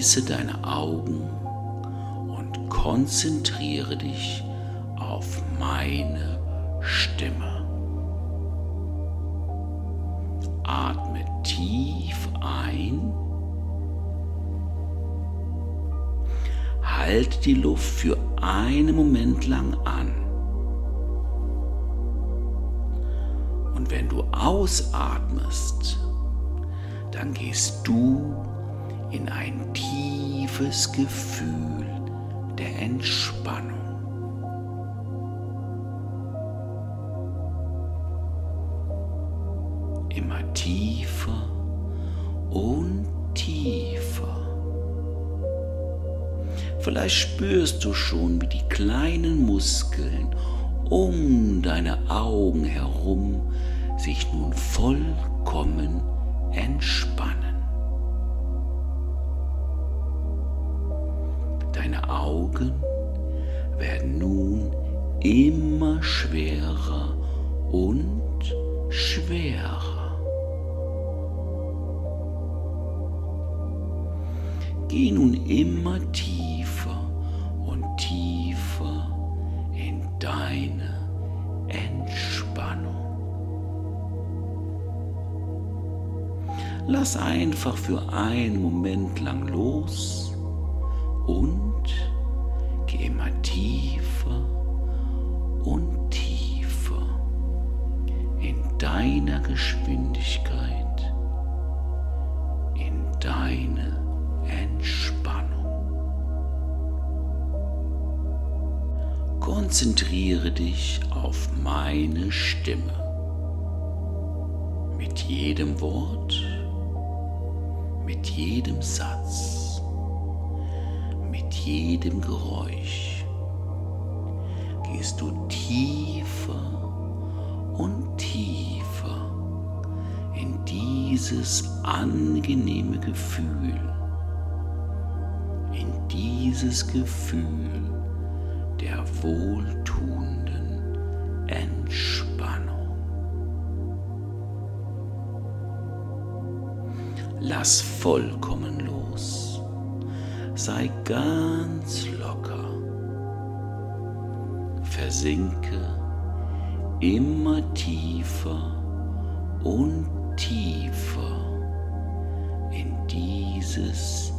Schließe deine Augen und konzentriere dich auf meine Stimme. Atme tief ein. Halte die Luft für einen Moment lang an. Und wenn du ausatmest, dann gehst du in ein tiefes Gefühl der Entspannung. Immer tiefer und tiefer. Vielleicht spürst du schon, wie die kleinen Muskeln um deine Augen herum sich nun vollkommen entspannen. Augen werden nun immer schwerer und schwerer. Geh nun immer tiefer und tiefer in deine Entspannung. Lass einfach für einen Moment lang los Stimme. Mit jedem Wort mit jedem Satz, mit jedem Geräusch gehst du tiefer und tiefer in dieses angenehme Gefühl, in dieses Gefühl der wohltuenden Entspannung. Lass vollkommen los. Sei ganz locker. Versinke immer tiefer und tiefer in dieses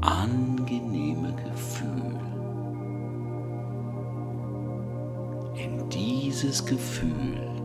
angenehme Gefühl. In dieses Gefühl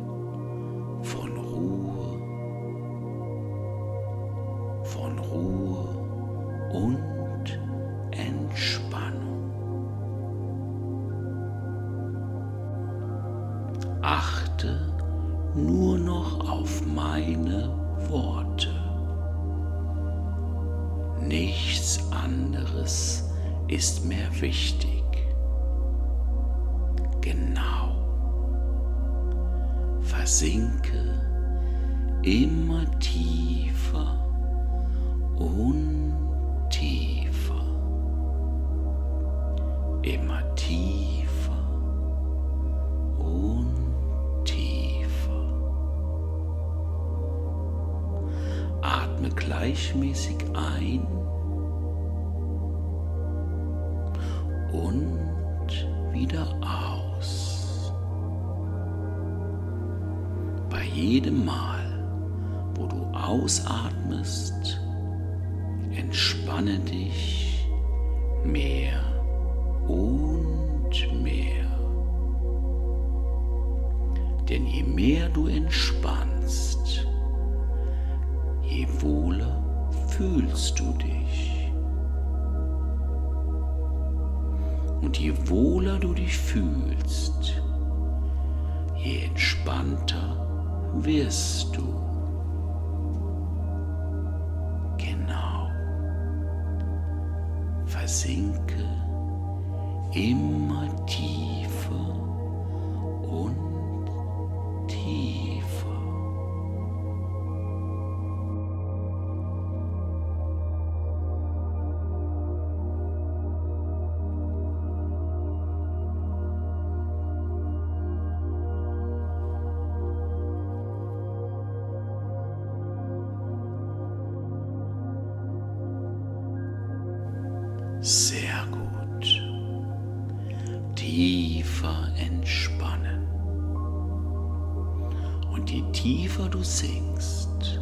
tiefer du sinkst,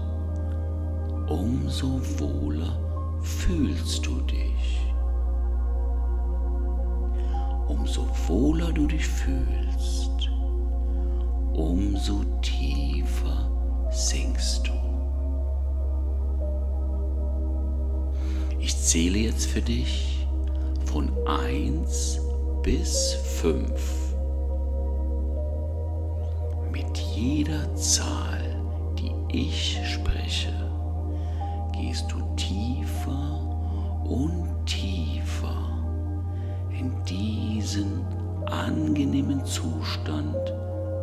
umso wohler fühlst du dich. Umso wohler du dich fühlst, umso tiefer sinkst du. Ich zähle jetzt für dich von 1 bis 5. jeder Zahl, die ich spreche, gehst du tiefer und tiefer in diesen angenehmen Zustand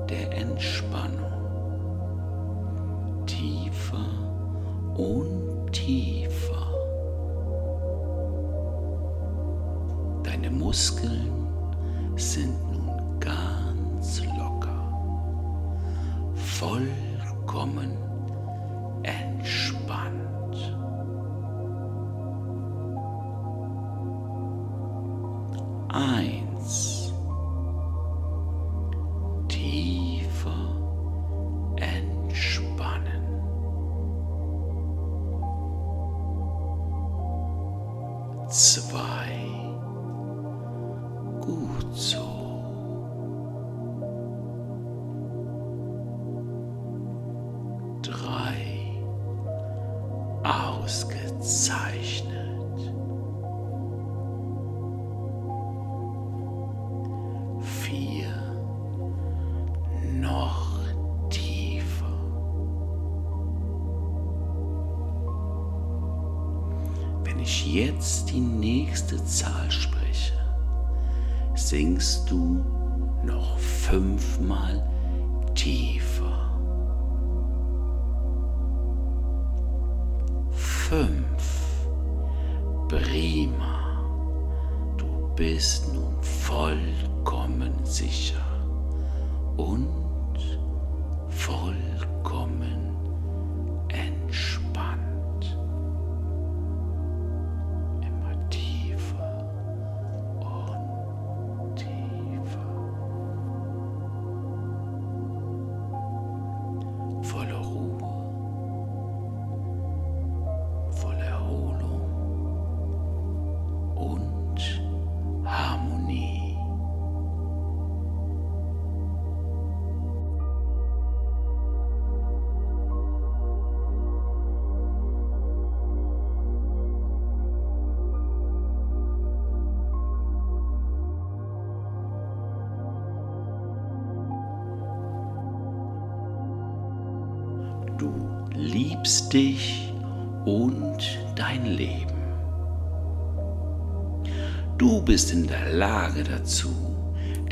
der Entspannung. Tiefer und tiefer. Deine Muskeln sind vollkommen Prima. Du bist nun vollkommen sicher und vollkommen Lage dazu,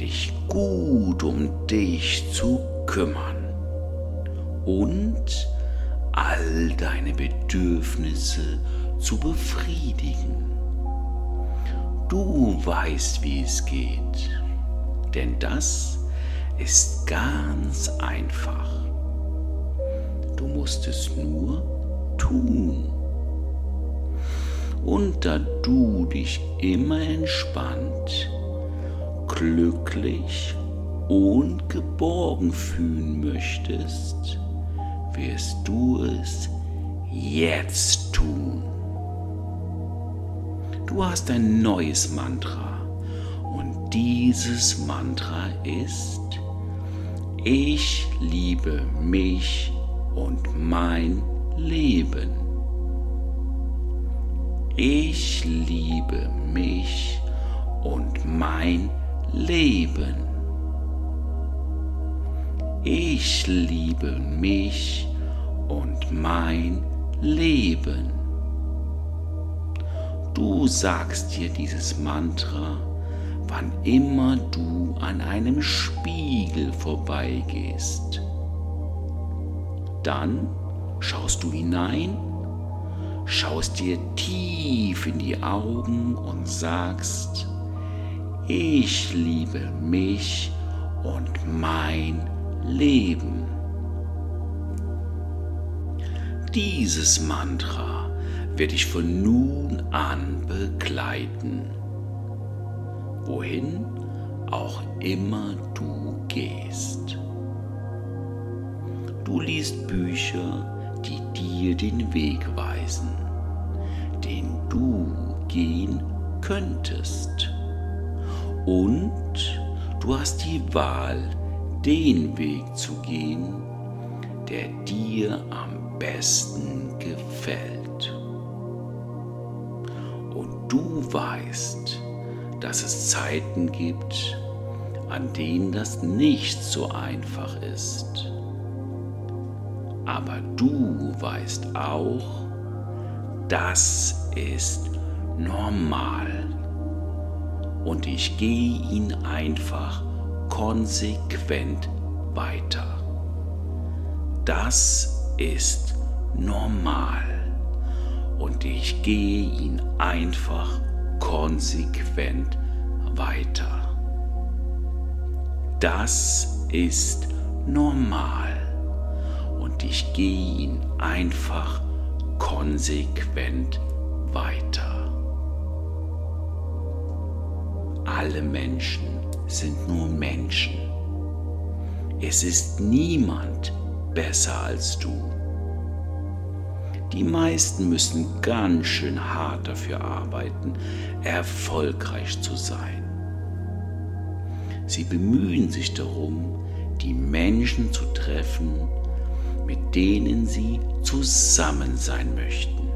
dich gut um dich zu kümmern und all deine Bedürfnisse zu befriedigen. Du weißt, wie es geht, denn das ist ganz einfach. Du musst es nur tun. Und da du dich immer entspannt, glücklich und geborgen fühlen möchtest, wirst du es jetzt tun. Du hast ein neues Mantra und dieses Mantra ist, ich liebe mich und mein Leben. Ich liebe mich und mein Leben. Ich liebe mich und mein Leben. Du sagst dir dieses Mantra, wann immer du an einem Spiegel vorbeigehst. Dann schaust du hinein, schaust dir tief in die Augen und sagst, ich liebe mich und mein Leben. Dieses Mantra wird dich von nun an begleiten, wohin auch immer du gehst. Du liest Bücher, die dir den Weg weisen, den du gehen könntest. Und du hast die Wahl, den Weg zu gehen, der dir am besten gefällt. Und du weißt, dass es Zeiten gibt, an denen das nicht so einfach ist. Aber du weißt auch, das ist normal. Und ich gehe ihn einfach konsequent weiter. Das ist normal. Und ich gehe ihn einfach konsequent weiter. Das ist normal und ich gehe ihn einfach konsequent weiter. Alle Menschen sind nur Menschen. Es ist niemand besser als du. Die meisten müssen ganz schön hart dafür arbeiten, erfolgreich zu sein. Sie bemühen sich darum, die Menschen zu treffen, mit denen sie zusammen sein möchten.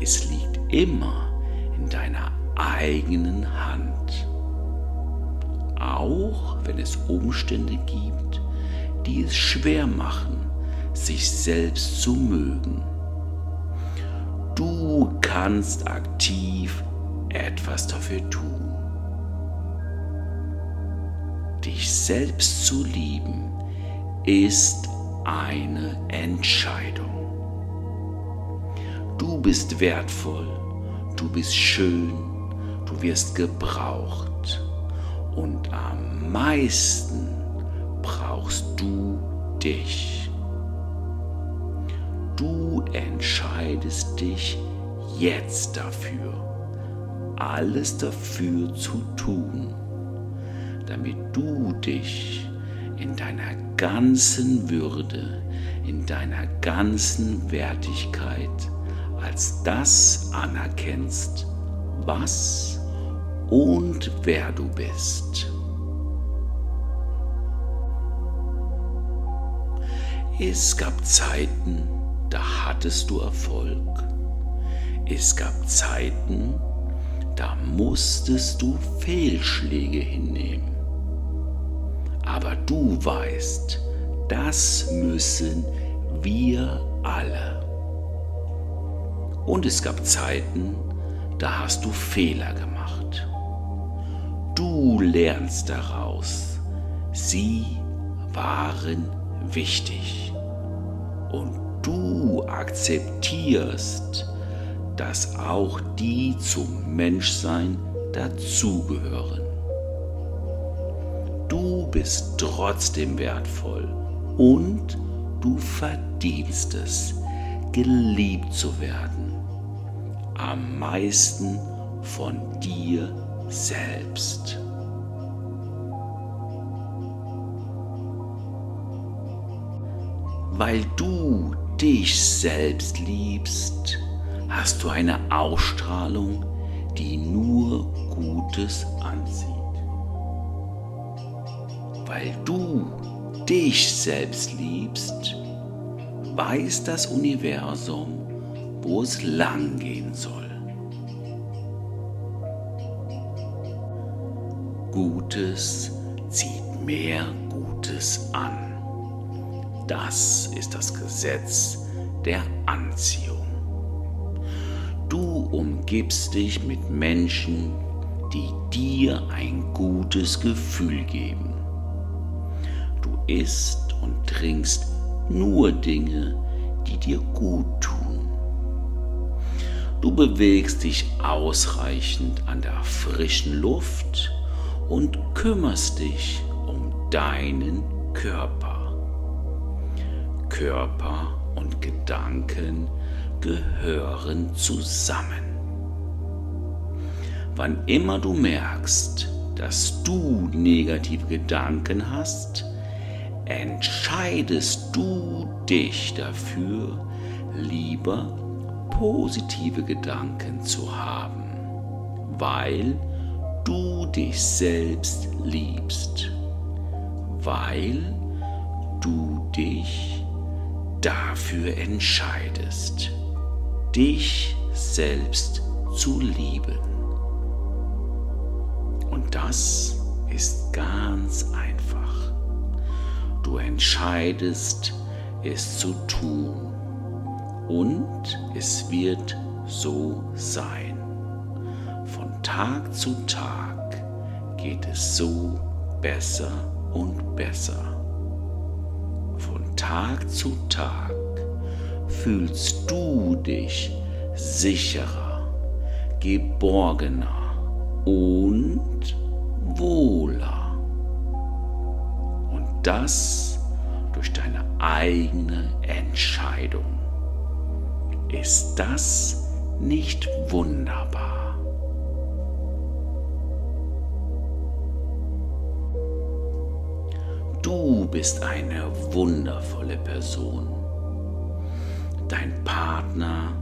Es liegt immer in deiner eigenen Hand, auch wenn es Umstände gibt, die es schwer machen, sich selbst zu mögen. Du kannst aktiv etwas dafür tun. Dich selbst zu lieben ist eine Entscheidung. Du bist wertvoll, du bist schön, du wirst gebraucht und am meisten brauchst du dich. Du entscheidest dich jetzt dafür, alles dafür zu tun, damit du dich in deiner ganzen Würde, in deiner ganzen Wertigkeit als das anerkennst, was und wer du bist. Es gab Zeiten, da hattest du Erfolg. Es gab Zeiten, da musstest du Fehlschläge hinnehmen. Aber du weißt, das müssen wir alle. Und es gab Zeiten, da hast du Fehler gemacht. Du lernst daraus. Sie waren wichtig. Und du akzeptierst, dass auch die zum Menschsein dazugehören. Du bist trotzdem wertvoll und du verdienst es, geliebt zu werden. Am meisten von dir selbst. Weil du dich selbst liebst, hast du eine Ausstrahlung, die nur Gutes anzieht. Weil du dich selbst liebst, weiß das Universum, wo es lang gehen soll. Gutes zieht mehr Gutes an. Das ist das Gesetz der Anziehung. Du umgibst dich mit Menschen, die dir ein gutes Gefühl geben. Isst und trinkst nur Dinge, die dir gut tun. Du bewegst dich ausreichend an der frischen Luft und kümmerst dich um deinen Körper. Körper und Gedanken gehören zusammen. Wann immer du merkst, dass du negative Gedanken hast, entscheidest du dich dafür, lieber positive Gedanken zu haben, weil du dich selbst liebst, weil du dich dafür entscheidest, dich selbst zu lieben. Und das ist ganz einfach. Du entscheidest es zu tun und es wird so sein. Von Tag zu Tag geht es so besser und besser. Von Tag zu Tag fühlst du dich sicherer, geborgener und wohler. Das durch deine eigene Entscheidung. Ist das nicht wunderbar? Du bist eine wundervolle Person. Dein Partner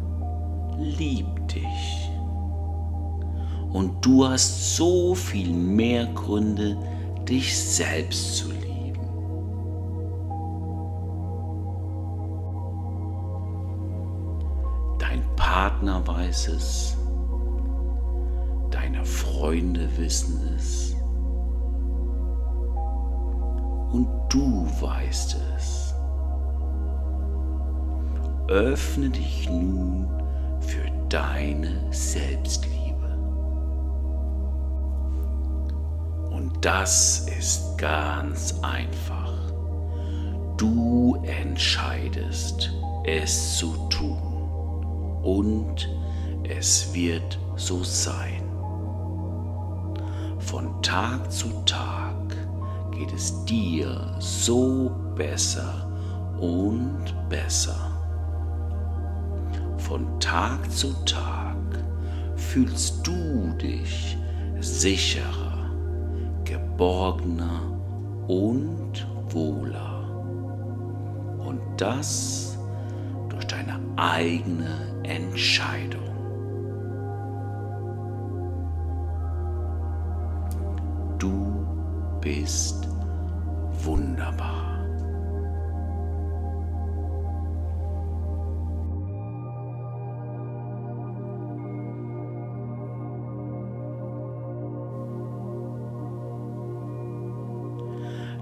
liebt dich. Und du hast so viel mehr Gründe, dich selbst zu lieben. Partner weiß es, deine Freunde wissen es und du weißt es. Öffne dich nun für deine Selbstliebe. Und das ist ganz einfach. Du entscheidest, es zu tun und es wird so sein. Von Tag zu Tag geht es dir so besser und besser. Von Tag zu Tag fühlst du dich sicherer, geborgener und wohler. Und das durch deine eigene Entscheidung. Du bist wunderbar.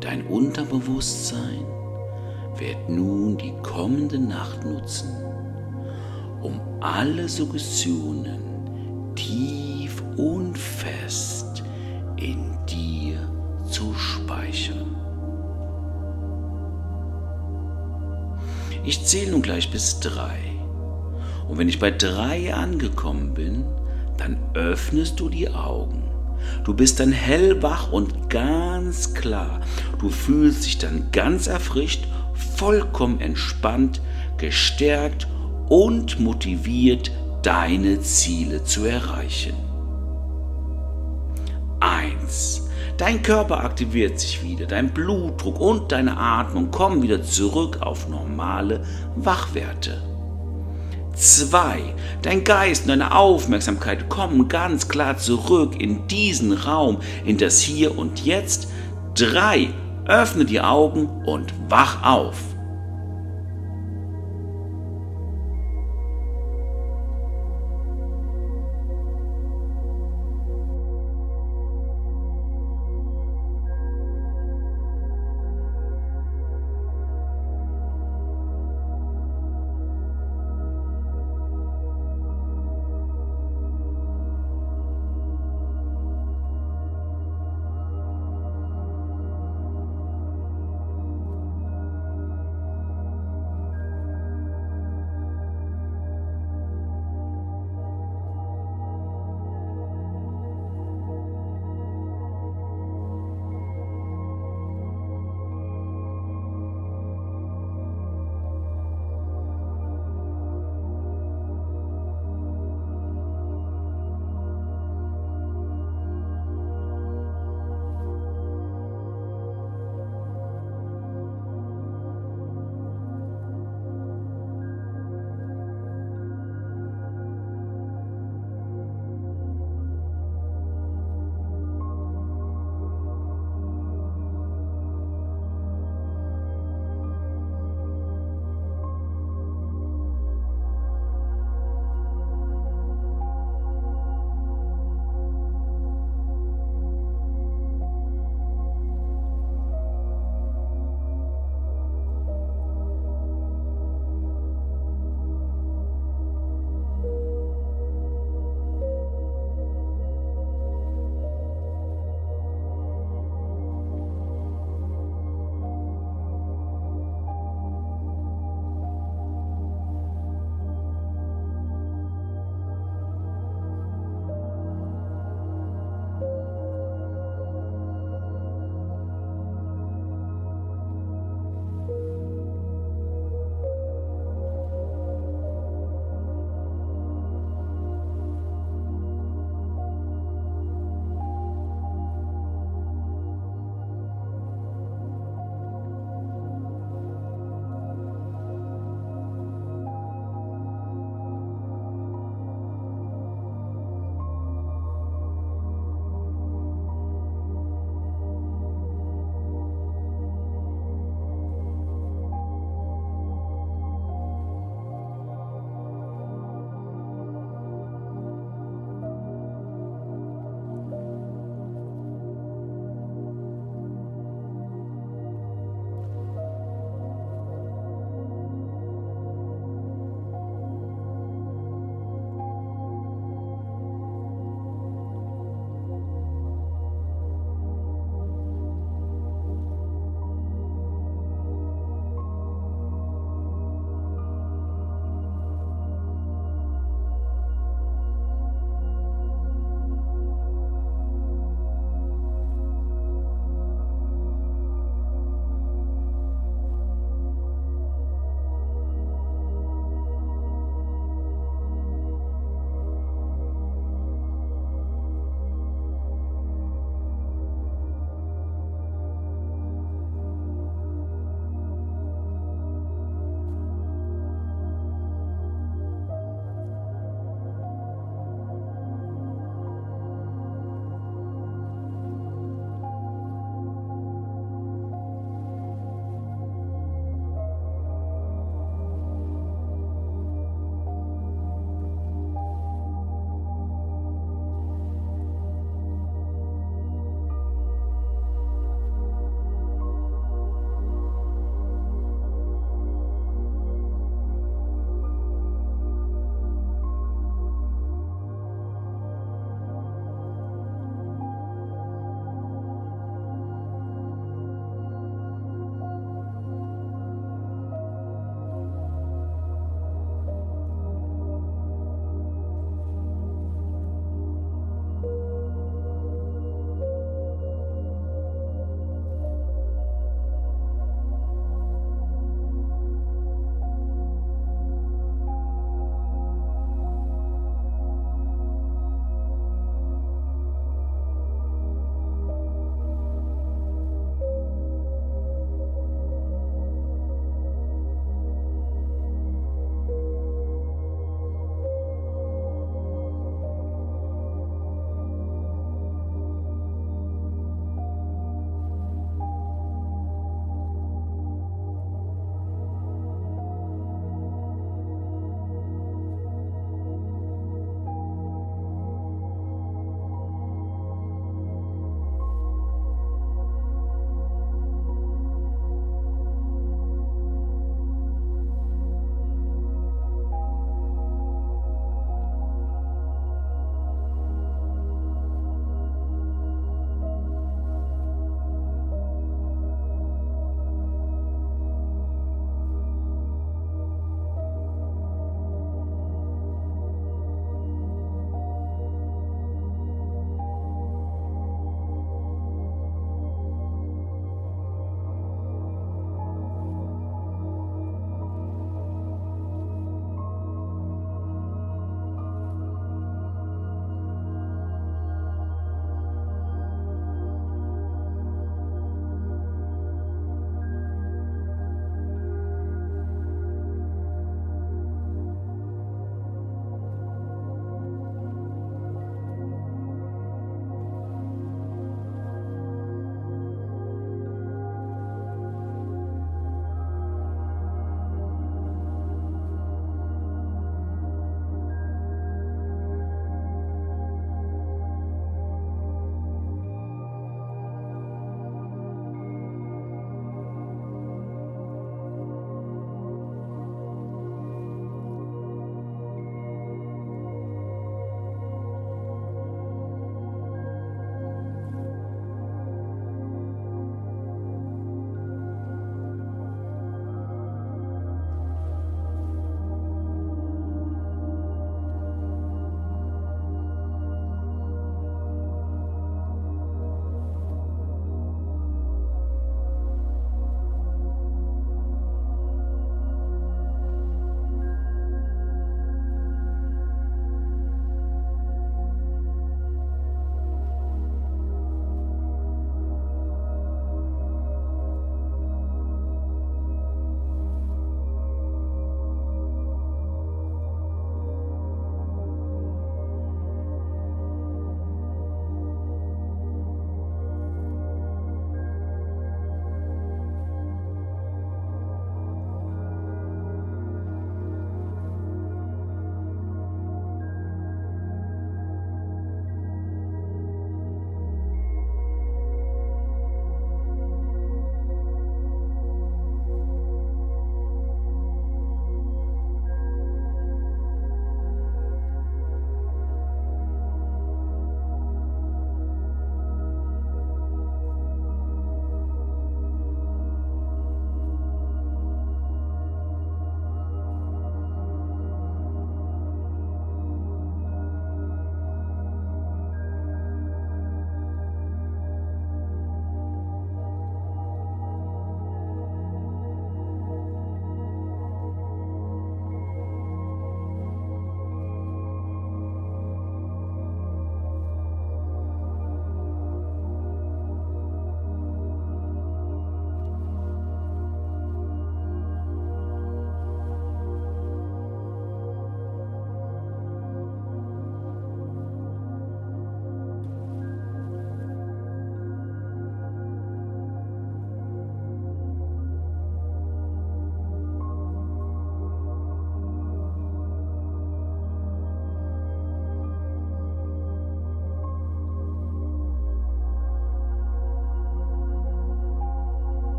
Dein Unterbewusstsein wird nun die kommende Nacht nutzen, um alle Suggestionen tief und fest in dir zu speichern. Ich zähle nun gleich bis drei. Und wenn ich bei drei angekommen bin, dann öffnest du die Augen. Du bist dann hellwach und ganz klar. Du fühlst dich dann ganz erfrischt, vollkommen entspannt, gestärkt und motiviert, deine Ziele zu erreichen. 1. Dein Körper aktiviert sich wieder, dein Blutdruck und deine Atmung kommen wieder zurück auf normale Wachwerte. 2. Dein Geist und deine Aufmerksamkeit kommen ganz klar zurück in diesen Raum, in das Hier und Jetzt. 3. Öffne die Augen und wach auf.